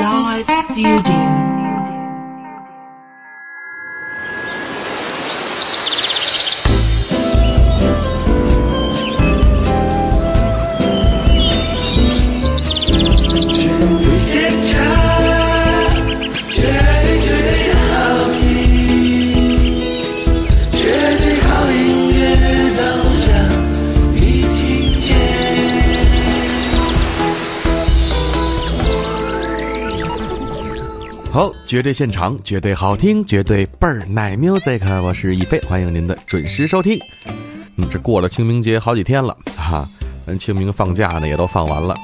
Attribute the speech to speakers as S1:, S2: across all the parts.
S1: Live Studio.
S2: 绝对
S3: 现场，绝对好听，绝对倍儿奶 music，我是一飞，欢迎您的准时收听。嗯，这过了清明节好几天了哈，咱清明放假呢也都放完了。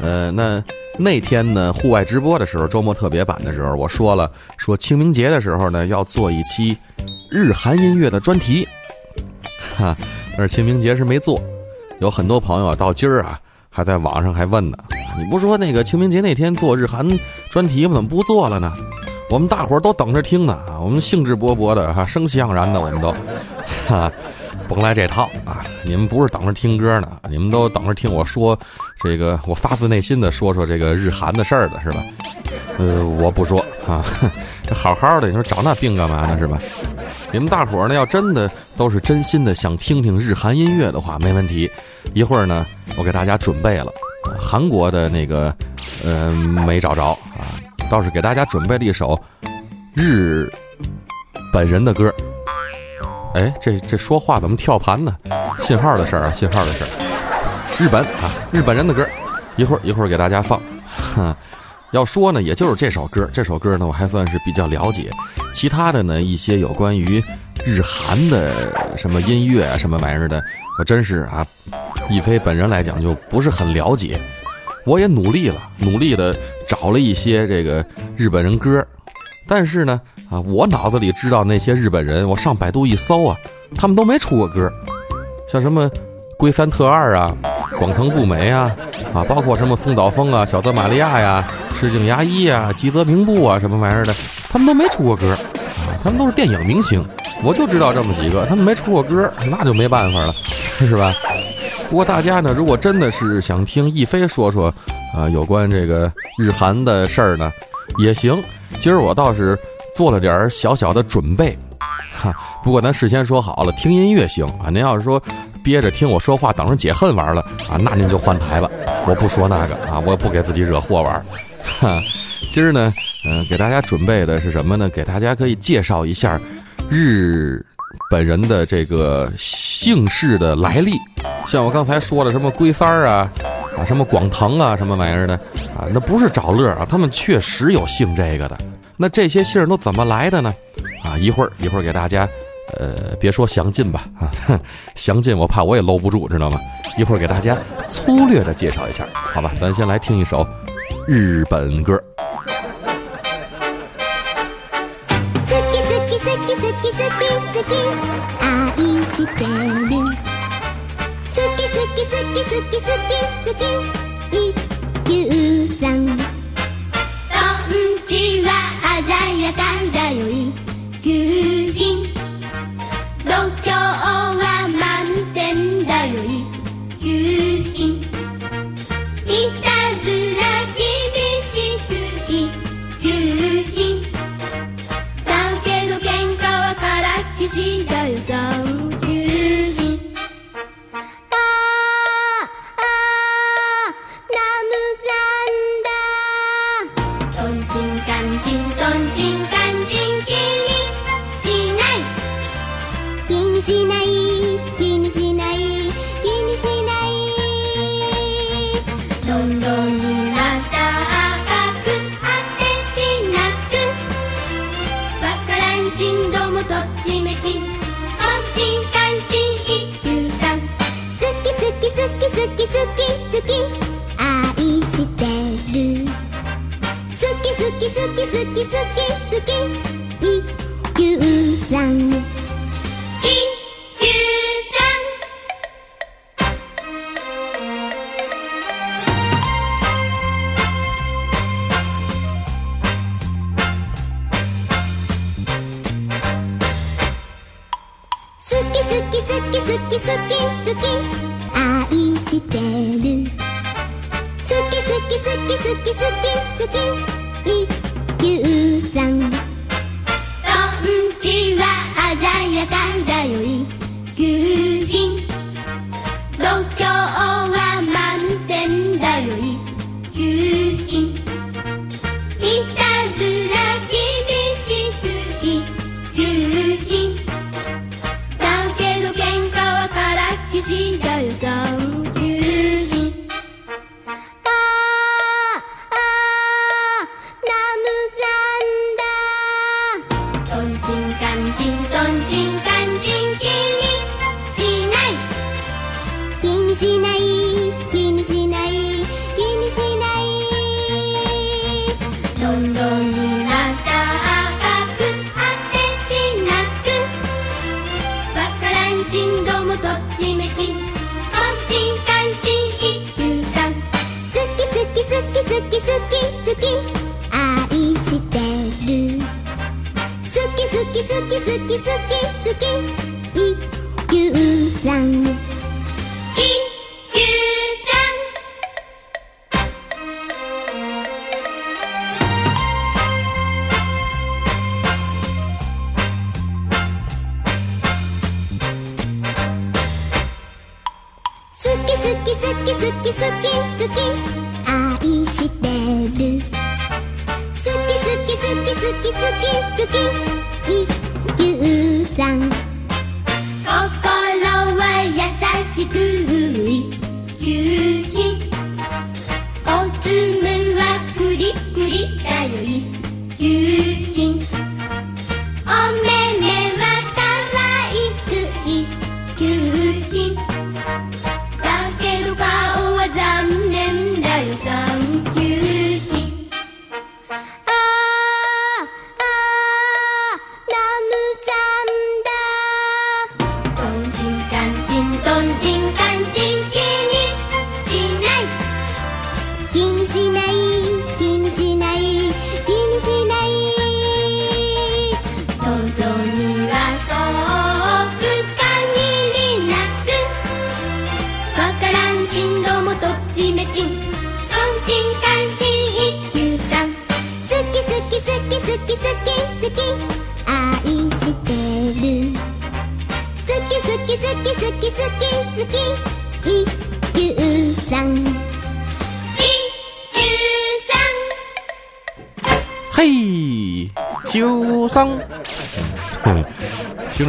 S3: 呃，那那天呢，户外直播的时候，周末特别版的时候，我说了，说清明节的时候呢，要做一期日韩音乐的专题，哈，但是清明节是没做，有很多朋友到今儿啊，还在网上还问呢，你不说那个清明节那天做日韩专题吗？怎么不做了呢？我们大伙儿都等着听呢，啊，我们兴致勃勃的哈，生气盎然的，我们都，哈。甭来这套啊！你们不是等着听歌呢，你们都等着听我说这个，我发自内心的说说这个日韩的事儿的是吧？呃，我不说啊，这好好的，你说找那病干嘛呢是吧？你们大伙儿呢，要真的都是真心的想听听日韩音乐的话，没问题。一会儿呢，我给大家准备了韩国的那个，呃，没找着啊，倒是给大家准备了一首日本人的歌。哎，这这说话怎么跳盘呢？信号的事儿啊，信号的事儿。日本啊，日本人的歌，一会儿一会儿给大家放。哈，要说呢，也就是这首歌，这首歌呢，我还算是比较了解。其他的呢，一些有关于日韩的什么音乐啊，什么玩意儿的，我真是啊，一飞本人来讲就不是很了解。我也努力了，努力的找了一些这个日本人歌，但是呢。啊，我脑子里知道那些日本人，我上百度一搜啊，他们都没出过歌，像什么龟三特二啊、广藤不美啊，啊，包括什么松岛枫啊、小泽玛利亚呀、赤井牙一啊、吉泽明步啊，什么玩意儿的，他们都没出过歌，啊，他们都是电影明星，我就知道这么几个，他们没出过歌，那就没办法了，是吧？不过大家呢，如果真的是想听亦飞说说啊有关这个日韩的事儿呢，也行，今儿我倒是。做了点儿小小的准备，哈。不过咱事先说好了，听音乐行啊。您要是说憋着听我说话，等着解恨玩了啊，那您就换台吧。我不说那个啊，我也不给自己惹祸玩。哈，今儿呢，嗯，给大家准备的是什么呢？给大家可以介绍一下日本人的这个姓氏的来历。像我刚才说的什么龟三儿啊，啊，什么广藤啊，什么玩意儿的啊，那不是找乐啊，他们确实有姓这个的。那这些姓都怎么来的呢？啊，一会儿一会儿给大家，呃，别说详尽吧，啊，详尽我怕我也搂不住，知道吗？一会儿给大家粗略的介绍一下，好吧？咱先来听一首日本歌。
S4: 好き好き好き好き好き好き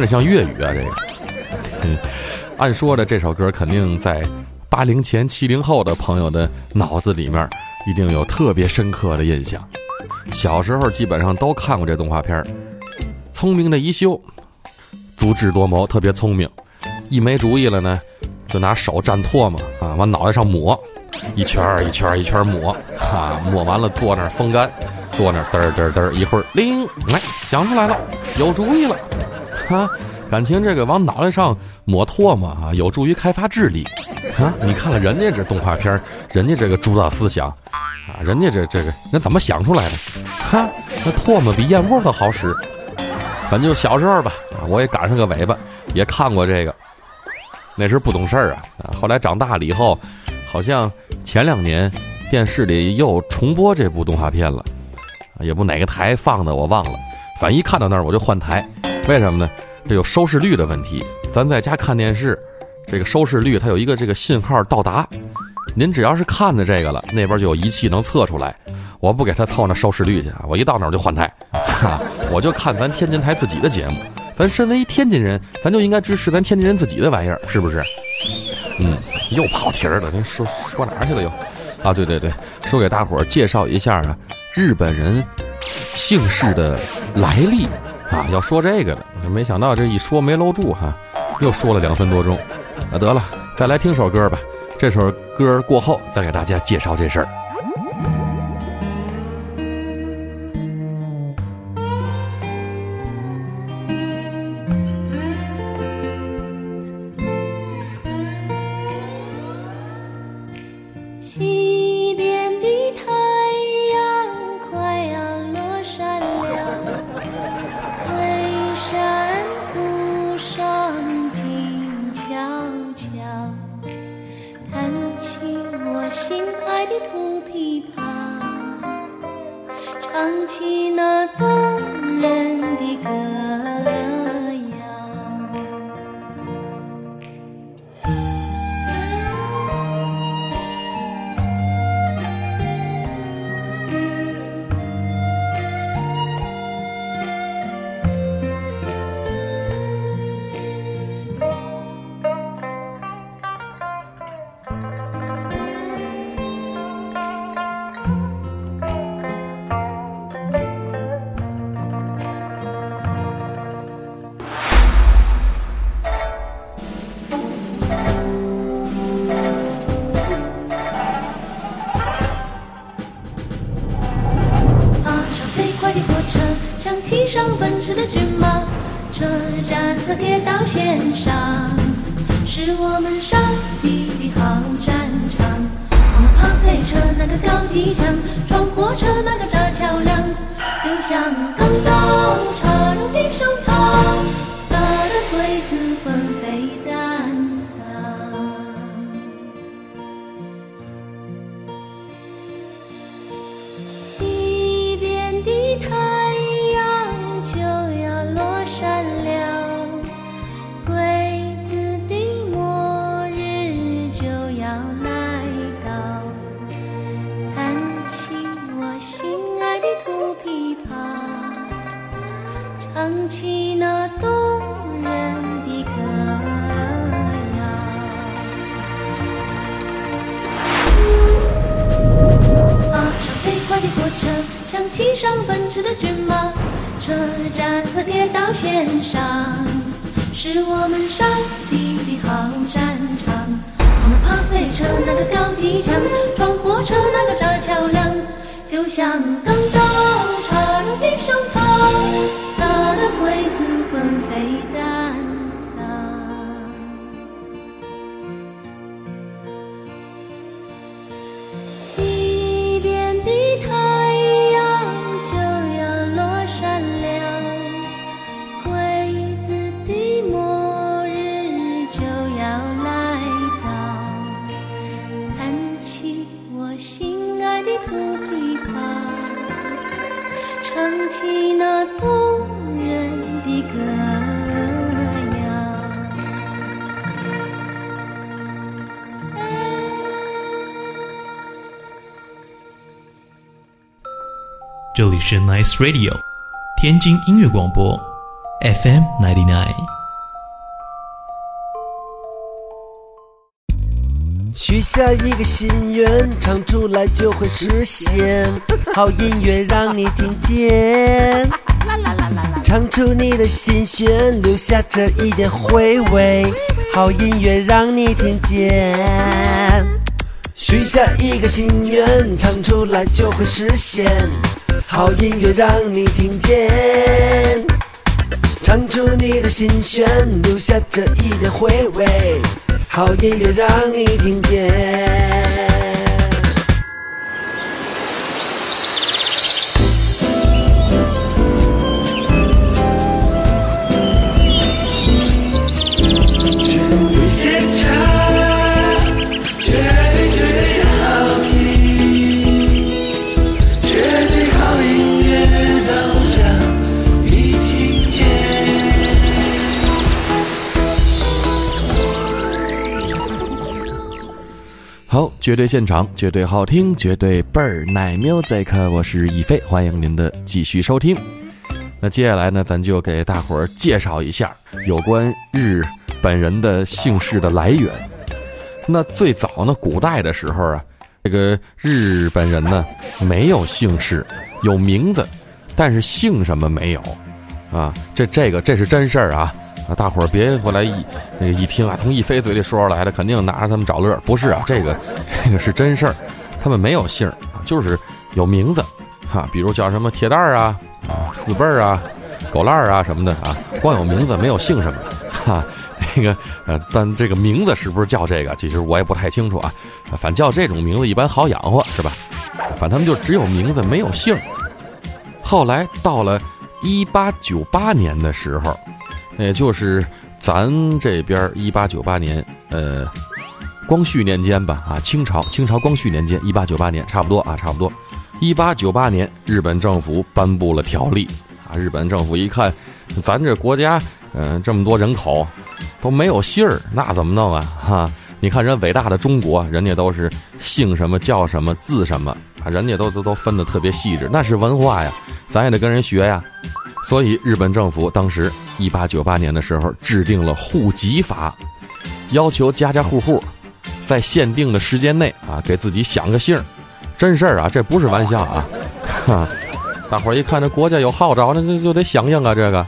S3: 像粤语啊，这个。嗯，按说的这首歌肯定在八零前、七零后的朋友的脑子里面一定有特别深刻的印象。小时候基本上都看过这动画片儿聪明的一休，足智多谋，特别聪明。一没主意了呢，就拿手蘸唾沫啊，往脑袋上抹，一圈儿一圈儿一圈儿抹，啊，抹完了坐那儿风干，坐那儿嘚儿嘚儿嘚儿，一会儿铃，哎，想出来了，有主意了，啊，感情这个往脑袋上抹唾沫啊，有助于开发智力，啊，你看看人家这动画片，人家这个主导思想，啊，人家这这个那怎么想出来的？哈，那唾沫比燕窝都好使。反正就小时候吧，啊，我也赶上个尾巴，也看过这个。那时不懂事儿啊，啊，后来长大了以后，好像前两年电视里又重播这部动画片了，也不哪个台放的我忘了，反正一看到那儿我就换台，为什么呢？这有收视率的问题。咱在家看电视，这个收视率它有一个这个信号到达，您只要是看的这个了，那边就有仪器能测出来。我不给他凑那收视率去啊，我一到那儿就换台，哈，我就看咱天津台自己的节目。咱身为一天津人，咱就应该支持咱天津人自己的玩意儿，是不是？嗯，又跑题儿了，这说说哪儿去了又？啊，对对对，说给大伙儿介绍一下啊，日本人姓氏的来历啊，要说这个的，没想到这一说没搂住哈，又说了两分多钟。那得了，再来听首歌吧。这首歌过后再给大家介绍这事儿。
S5: 机场，
S6: 里是 Nice Radio，天津音乐广播，FM ninety nine。
S7: 许下一个心愿，唱出来就会实现。好音乐让你听见，唱出你的心弦，留下这一点回味。好音乐让你听见。许下一个心愿，唱出来就会实现。好音乐让你听见，唱出你的心弦，留下这一点回味。好音乐让你听见。
S2: 好，绝对
S3: 现场，绝对好听，绝对倍儿奶 music，我是一飞，欢迎您的继续收听。那接下来呢，咱就给大伙儿介绍一下有关日本人的姓氏的来源。那最早呢，古代的时候啊，这个日本人呢没有姓氏，有名字，但是姓什么没有啊。这这个这是真事儿啊啊！大伙儿别回来一那个一听啊，从一飞嘴里说出来的，肯定拿着他们找乐。不是啊，这个这个是真事儿，他们没有姓儿啊，就是有名字哈、比如叫什么铁蛋儿啊啊、四辈儿啊、狗烂儿啊什么的啊，光有名字没有姓什么哈。那个呃，但这个名字是不是叫这个，其实我也不太清楚啊。反正叫这种名字一般好养活，是吧？反正他们就只有名字没有姓儿。后来到了一八九八年的时候，也就是咱这边一八九八年，呃，光绪年间吧，啊，清朝清朝光绪年间，一八九八年差不多啊，差不多。一八九八年，日本政府颁布了条例啊，日本政府一看，咱这国家，嗯、这么多人口都没有姓儿，那怎么弄啊？哈，你看人伟大的中国，人家都是姓什么叫什么字什么啊，人家都都都分得特别细致，那是文化呀，咱也得跟人学呀。所以日本政府当时一八九八年的时候制定了户籍法，要求家家户户在限定的时间内啊给自己想个姓儿，真事儿啊，这不是玩笑啊！哈，大伙儿一看这国家有号召，那就就得响应啊，这个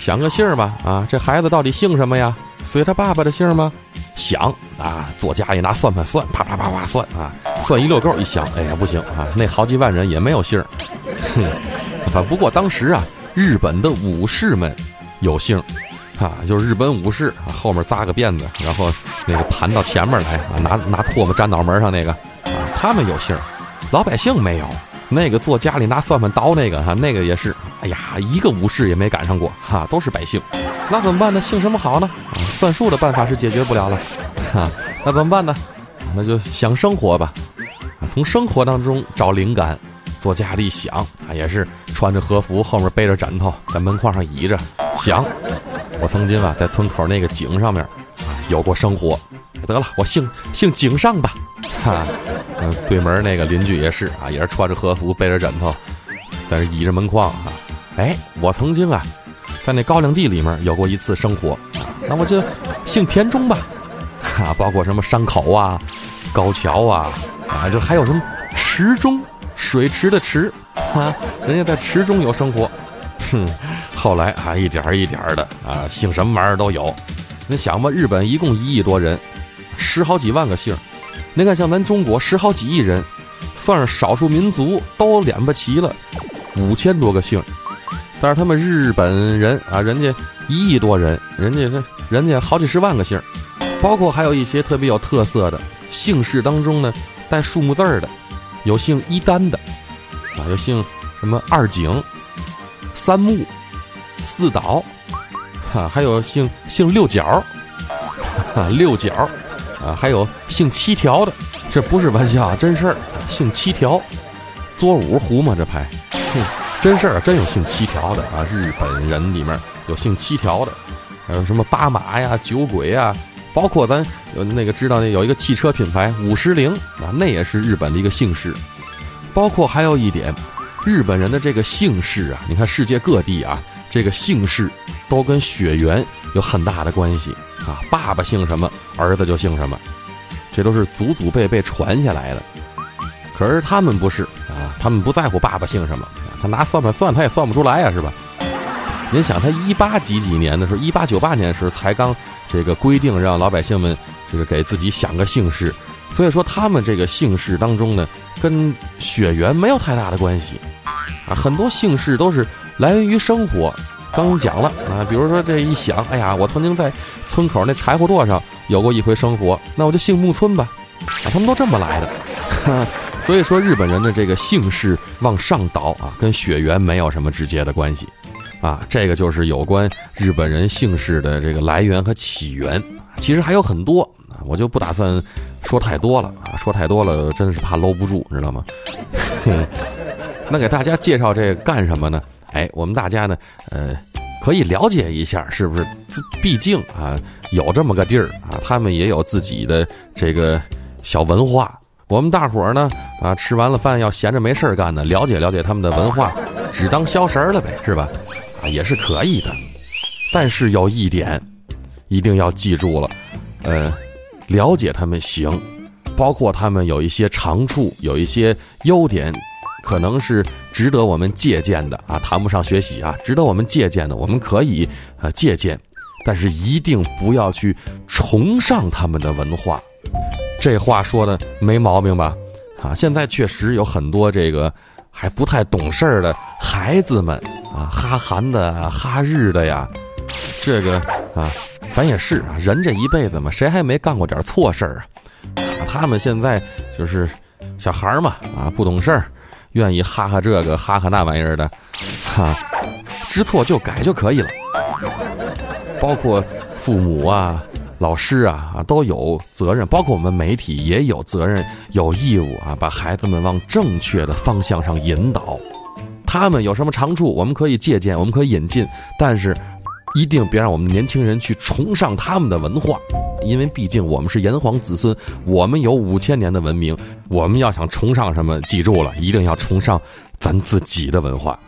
S3: 想个姓儿吧啊，这孩子到底姓什么呀？随他爸爸的姓吗？想啊，作家一拿算盘算，啪啪啪啪算啊，算一溜够，一想，哎呀不行啊，那好几万人也没有姓儿。哼，反不过当时啊，日本的武士们有姓，啊，就是日本武士啊，后面扎个辫子，然后那个盘到前面来啊，拿拿唾沫粘脑门上那个啊，他们有姓，老百姓没有。那个坐家里拿算盘刀那个哈，那个也是，哎呀，一个武士也没赶上过哈，都是百姓。那怎么办呢？姓什么好呢？啊，算数的办法是解决不了了，哈，那怎么办呢？那就想生活吧，从生活当中找灵感。坐家里想，啊，也是穿着和服，后面背着枕头，在门框上倚着想。我曾经啊，在村口那个井上面啊，有过生活。得了，我姓姓井上吧，哈。嗯，对门那个邻居也是啊，也是穿着和服，背着枕头，在这倚着门框啊。哎，我曾经啊，在那高粱地里面有过一次生活，那我就姓田中吧，哈，包括什么山口啊、高桥啊，啊，就还有什么池中。水池的池，啊，人家在池中有生活，哼，后来啊，一点一点的啊，姓什么玩意儿都有。你想吧，日本一共一亿多人，十好几万个姓。你看，像咱中国十好几亿人，算是少数民族都连不齐了，五千多个姓。但是他们日本人啊，人家一亿多人，人家这人家好几十万个姓，包括还有一些特别有特色的姓氏当中呢，带数目字儿的。有姓一丹的，啊，有姓什么二井、三木、四岛，哈，还有姓姓六角，哈，六角，啊，还有姓七条的，这不是玩笑啊，真事儿，姓七条，作五胡嘛这牌，哼，真事儿，真有姓七条的啊，日本人里面有姓七条的，还有什么八马呀、酒鬼呀。包括咱有那个知道那有一个汽车品牌五十铃啊，那也是日本的一个姓氏。包括还有一点，日本人的这个姓氏啊，你看世界各地啊，这个姓氏都跟血缘有很大的关系啊。爸爸姓什么，儿子就姓什么，这都是祖祖辈辈传下来的。可是他们不是啊，他们不在乎爸爸姓什么，他拿算盘算他也算不出来呀，是吧？您想，他一八几几年的时候，一八九八年的时候才刚。这个规定让老百姓们这个给自己想个姓氏，所以说他们这个姓氏当中呢，跟血缘没有太大的关系啊。很多姓氏都是来源于生活。刚讲了啊，比如说这一想，哎呀，我曾经在村口那柴火垛上有过一回生活，那我就姓木村吧。啊，他们都这么来的。所以说日本人的这个姓氏往上倒啊，跟血缘没有什么直接的关系。啊，这个就是有关日本人姓氏的这个来源和起源，其实还有很多，我就不打算说太多了啊，说太多了真的是怕搂不住，知道吗？那给大家介绍这干什么呢？哎，我们大家呢，呃，可以了解一下，是不是？毕竟啊，有这么个地儿啊，他们也有自己的这个小文化。我们大伙儿呢，啊，吃完了饭要闲着没事儿干呢，了解了解他们的文化，只当消食儿了呗，是吧？也是可以的，但是有一点，一定要记住了，呃，了解他们行，包括他们有一些长处，有一些优点，可能是值得我们借鉴的啊，谈不上学习啊，值得我们借鉴的，我们可以啊借鉴，但是一定不要去崇尚他们的文化，这话说的没毛病吧？啊，现在确实有很多这个还不太懂事儿的孩子们。啊，哈韩的、哈日的呀，这个啊，咱也是啊，人这一辈子嘛，谁还没干过点错事儿啊？他们现在就是小孩嘛，啊，不懂事儿，愿意哈哈这个哈哈那玩意儿的，哈，知错就改就可以了。包括父母啊、老师啊啊都有责任，包括我们媒体也有责任、有义务啊，把孩子们往正确的方向上引导。他们有什么长处，我们可以借鉴，我们可以引进，但是一定别让我们年轻人去崇尚他们的文化，因为毕竟我们是炎黄子孙，我们有五千年的文明，我们要想崇尚什么，记住了，一定要崇尚咱自己的文化。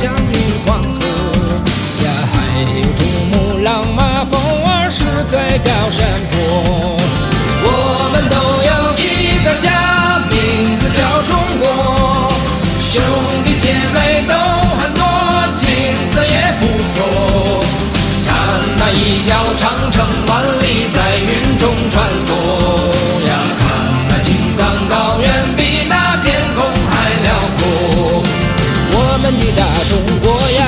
S2: 江与黄河呀，还有珠穆朗玛峰儿是最高山坡。我们都有一个家，名字叫中国。兄弟姐妹都很多，景色也不错。看那一条长城万里在云中穿梭呀。大中国呀，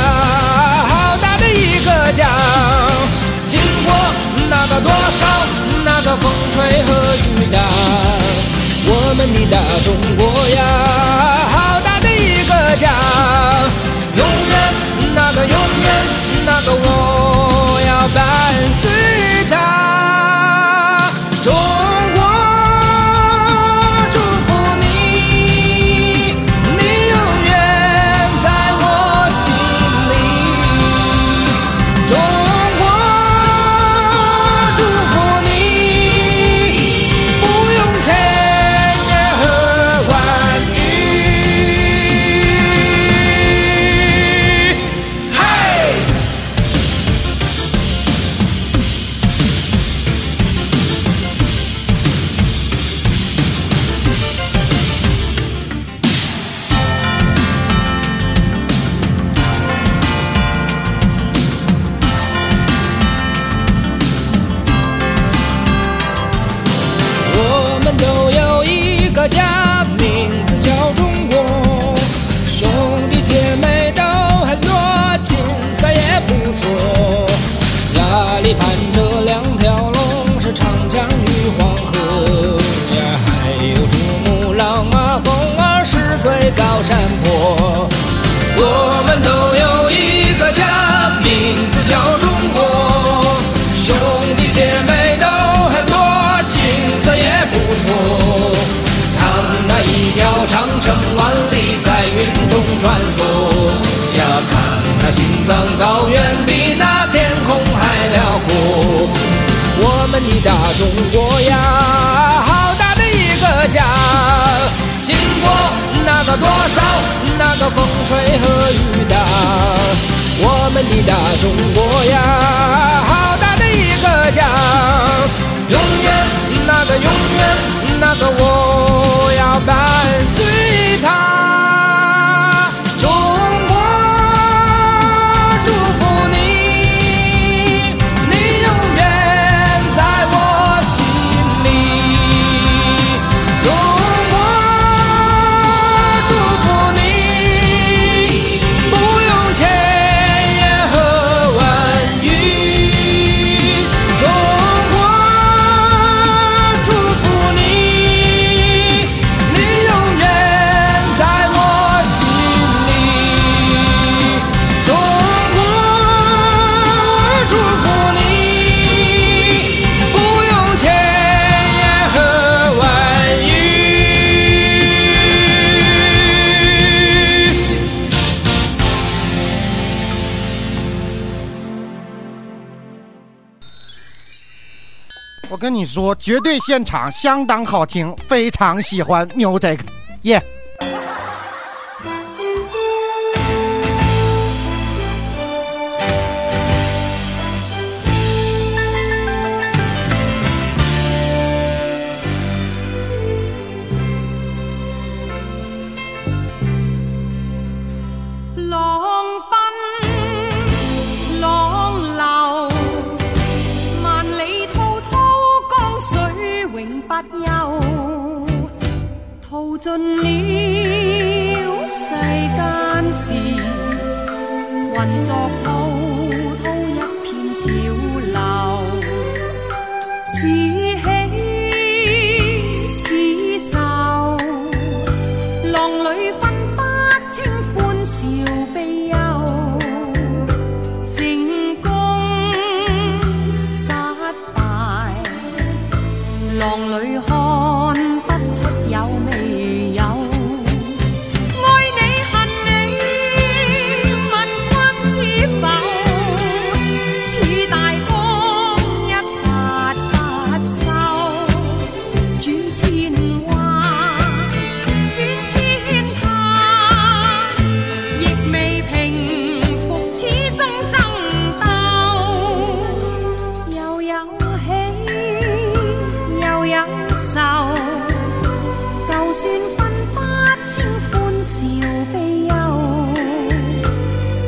S2: 好大的一个家，经过那个多少那个风吹和雨打。我们的大中国呀，好大的一个家，永远那个永远那个我要伴随穿梭呀，看那青藏高原比那天空还辽阔。我们的大中国呀，好大的一个家，经过那个多少那个风吹和雨打。我们的大中国呀，好大的一个家，永远那个永远那个我要伴随它。我
S8: 跟你说，绝对现场相当好听，非常喜欢 music，耶、
S5: 尽了世间事，混作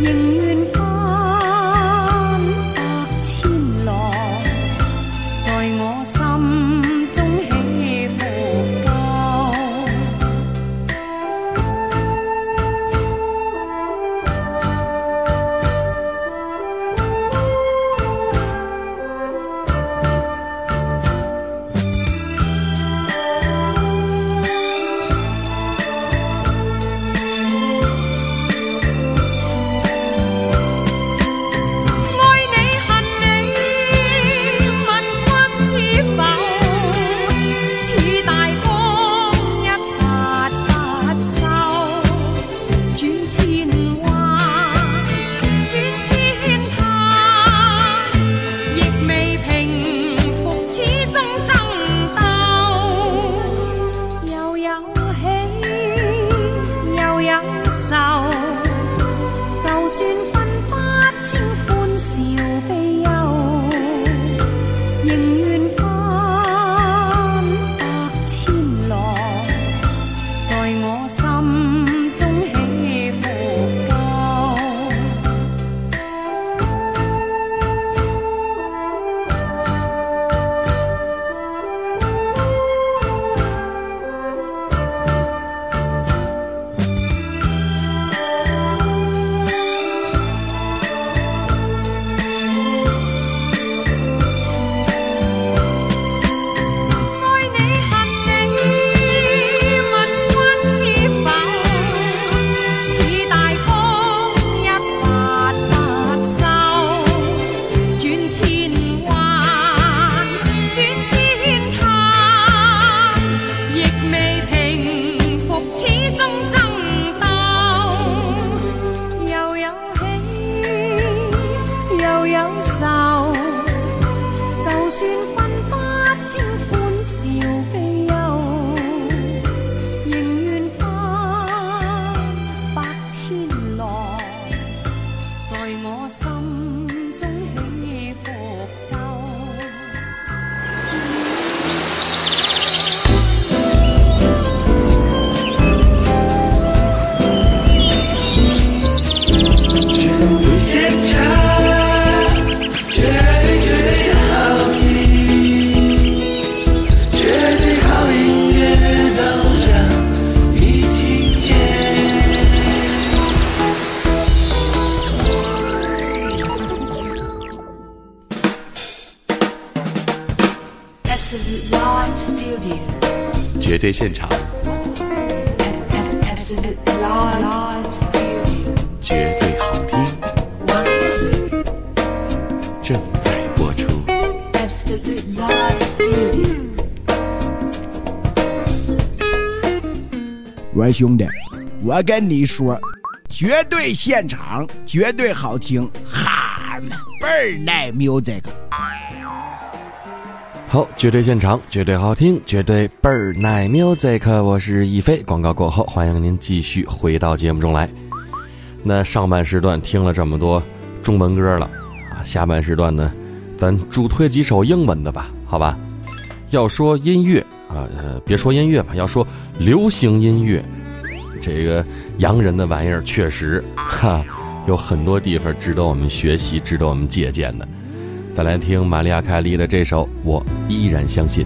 S9: nhưng người 我
S10: 跟你说，绝对现场，绝对好听，哈们倍儿耐 music。
S3: 好，绝对现场，绝对好听，绝对倍儿耐 music。我是一飞。广告过后，欢迎您继续回到节目中来。那上半时段听了这么多中文歌了啊，下半时段呢，咱主推几首英文的吧，好吧？要说音乐啊，呃，别说音乐吧，要说流行音乐，这个洋人的玩意儿确实哈，有很多地方值得我们学习，值得我们借鉴的。再来听玛利亚·凯莉的这首《我依然相信》。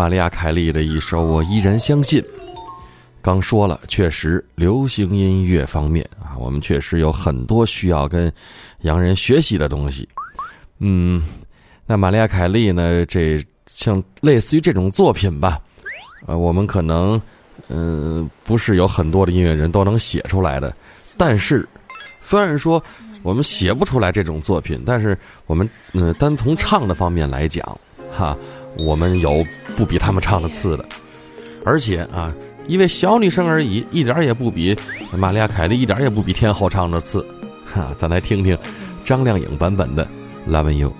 S3: 玛丽亚·凯莉的一首《我依然相信》。刚说了，确实，流行音乐方面啊，我们确实有很多需要跟洋人学习的东西。嗯，那玛丽亚·凯莉呢？这像类似于这种作品吧，呃，我们可能，嗯、不是有很多的音乐人都能写出来的。但是，虽然说我们写不出来这种作品，但是我们，嗯、单从唱的方面来讲，哈，我们有不比他们唱的次的，而且啊。一位小女生而已，一点也不比玛利亚·凯莉，一点也不比天后唱的次。哈，咱来听听张靓颖版本的《
S11: Love You》。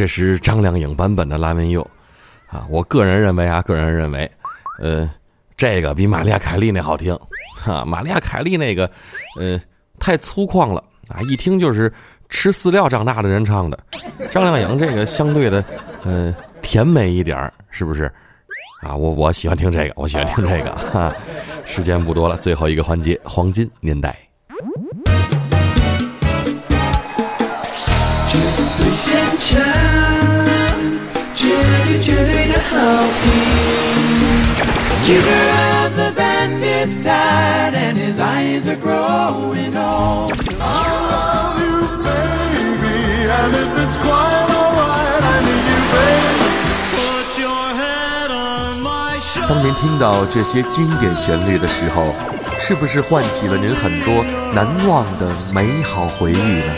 S3: 这是张靓颖版本的《拉文佑》啊，我个人认为啊，个人认为，呃，这个比玛利亚·凯莉那好听，哈、玛利亚·凯莉那个，呃，太粗犷了啊，一听就是吃饲料长大的人唱的。张靓颖这个相对的，呃，甜美一点儿，是不是？啊，我我喜欢听这个，我喜欢听这个哈。时间不多了，最后一个环节，黄金年代。
S1: 现场，绝对绝对的好评。Leader of the band is tired and his eyes are growing old.
S12: I love you, baby, and if it's quite alright, I need you, baby. Put your head on my shoulder.
S3: 当您听到这些经典旋律的时候，是不是唤起了您很多难忘的美好回忆呢？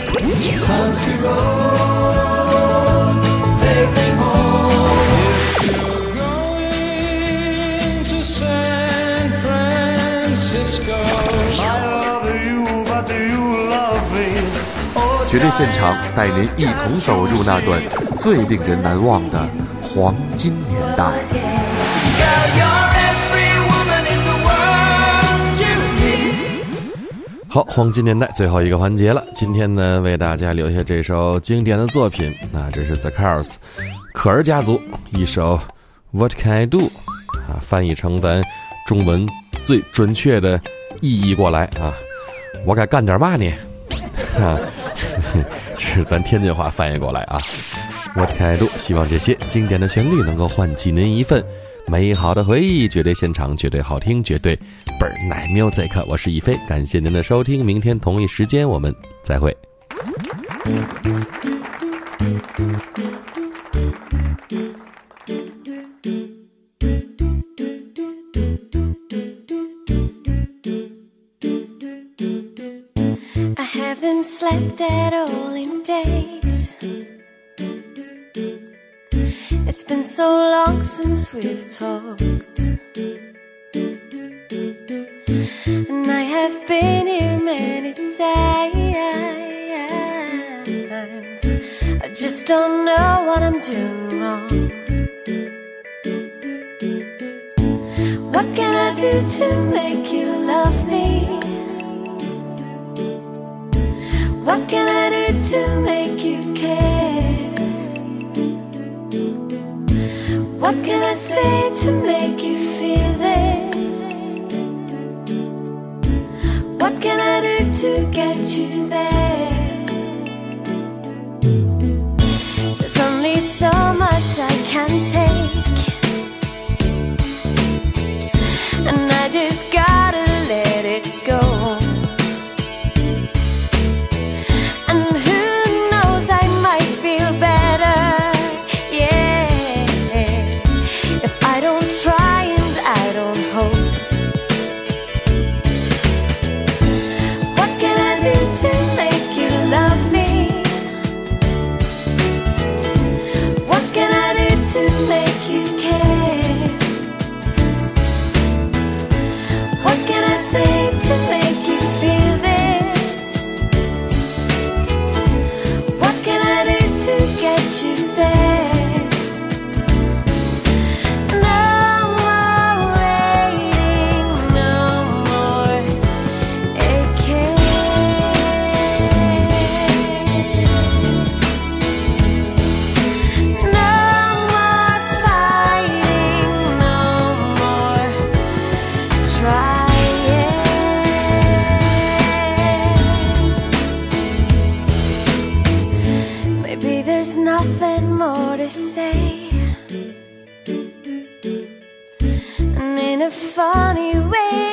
S3: 绝对现场带您一同走入那段最令人难忘的黄金年代。好，黄金年代最后一个环节了。今天呢，为大家留下这首经典的作品，那这是 The Cars，可儿家族一首 What Can I Do，啊，翻译成咱中文最准确的意义过来啊，我该干点嘛呢？啊，是咱天津话翻译过来啊。What Can I Do？希望这些经典的旋律能够唤起您一份美好的回忆。绝对现场，绝对好听，绝对倍儿奶 music。我是一飞，感谢您的收听，明天同一时间我们再会。
S5: Haven't slept at all in days. It's been so long since we've talked. And I have been here many times. I just don't know what I'm doing wrong. What can I do to make you love me? What can I do to make you care? What can I say to make you feel this? What can I do to get you there? There's only so much I can take, there's nothing more to say. And in a funny way,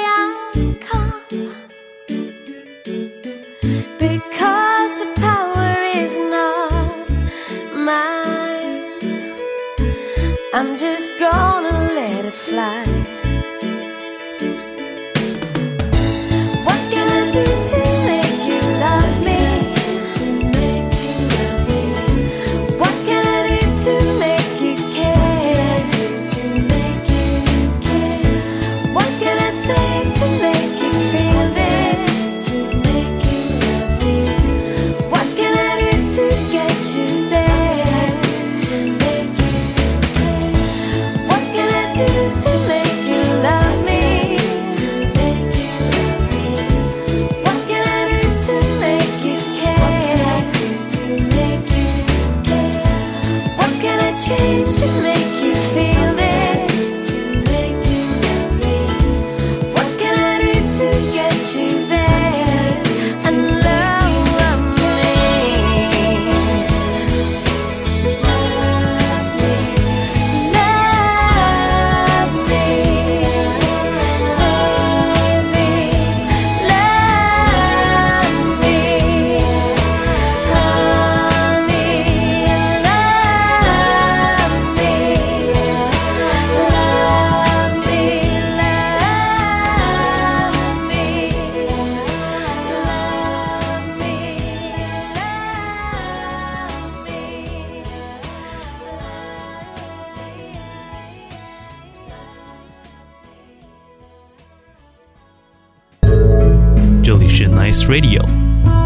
S6: Nice Radio，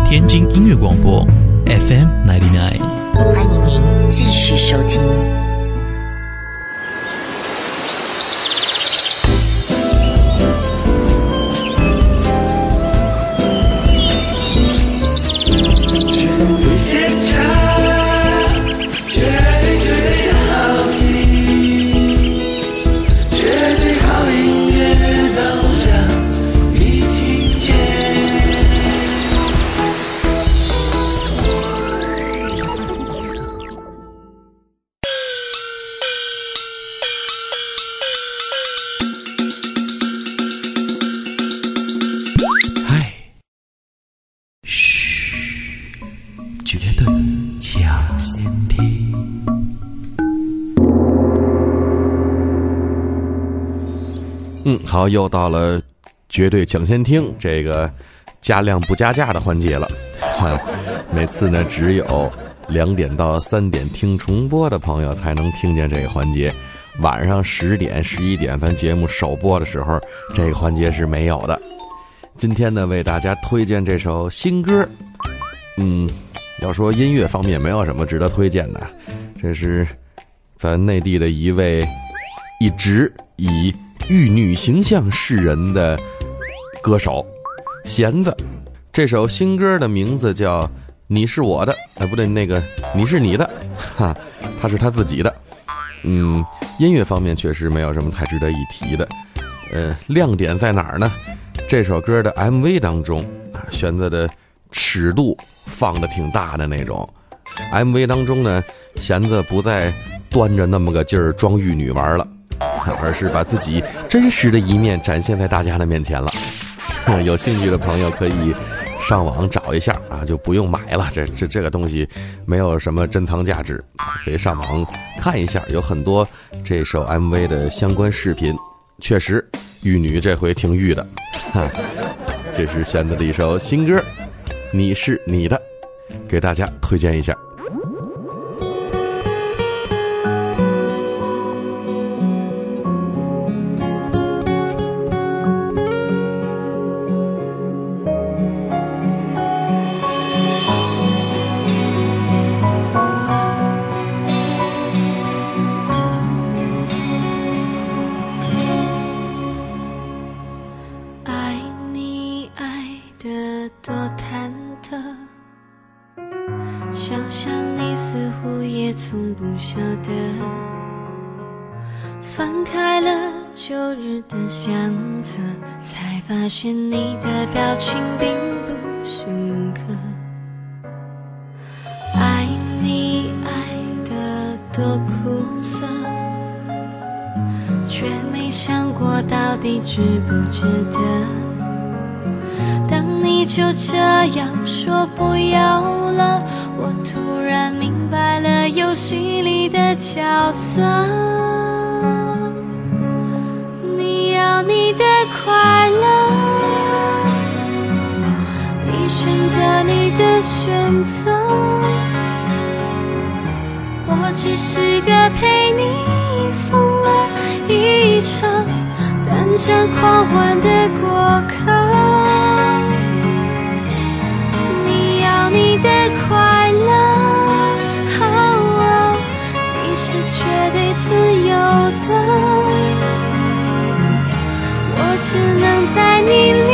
S6: 天津音乐广播 FM ninety nine。
S1: 欢迎您继续收听。
S3: 又到了绝对抢先听这个加量不加价的环节了。哈，每次呢只有两点到三点听重播的朋友才能听见这个环节。晚上十点、十一点，咱节目首播的时候，这个环节是没有的。今天呢，为大家推荐这首新歌。嗯，要说音乐方面没有什么值得推荐的，这是咱内地的一位一直以玉女形象示人的歌手弦子。这首新歌的名字叫《你是我的》，哎，不对，那个你是你的，哈，他是他自己的。嗯，音乐方面确实没有什么太值得一提的。呃，亮点在哪儿呢？这首歌的 MV 当中啊，弦子的尺度放的挺大的那种。MV 当中呢，弦子不再端着那么个劲儿装玉女玩了，而是把自己真实的一面展现在大家的面前了。有兴趣的朋友可以上网找一下啊，就不用买了。这这这个东西没有什么珍藏价值，可以上网看一下，有很多这首 MV 的相关视频。确实，玉女这回挺玉的。这是弦子的一首新歌，《你是你的》，给大家推荐一下。
S13: 就这样说不要了，我突然明白了游戏里的角色。你要你的快乐，你选择你的选择，我只是个陪你疯了一场短暂狂欢的过客。的快乐，你是绝对自由的。我只能在你离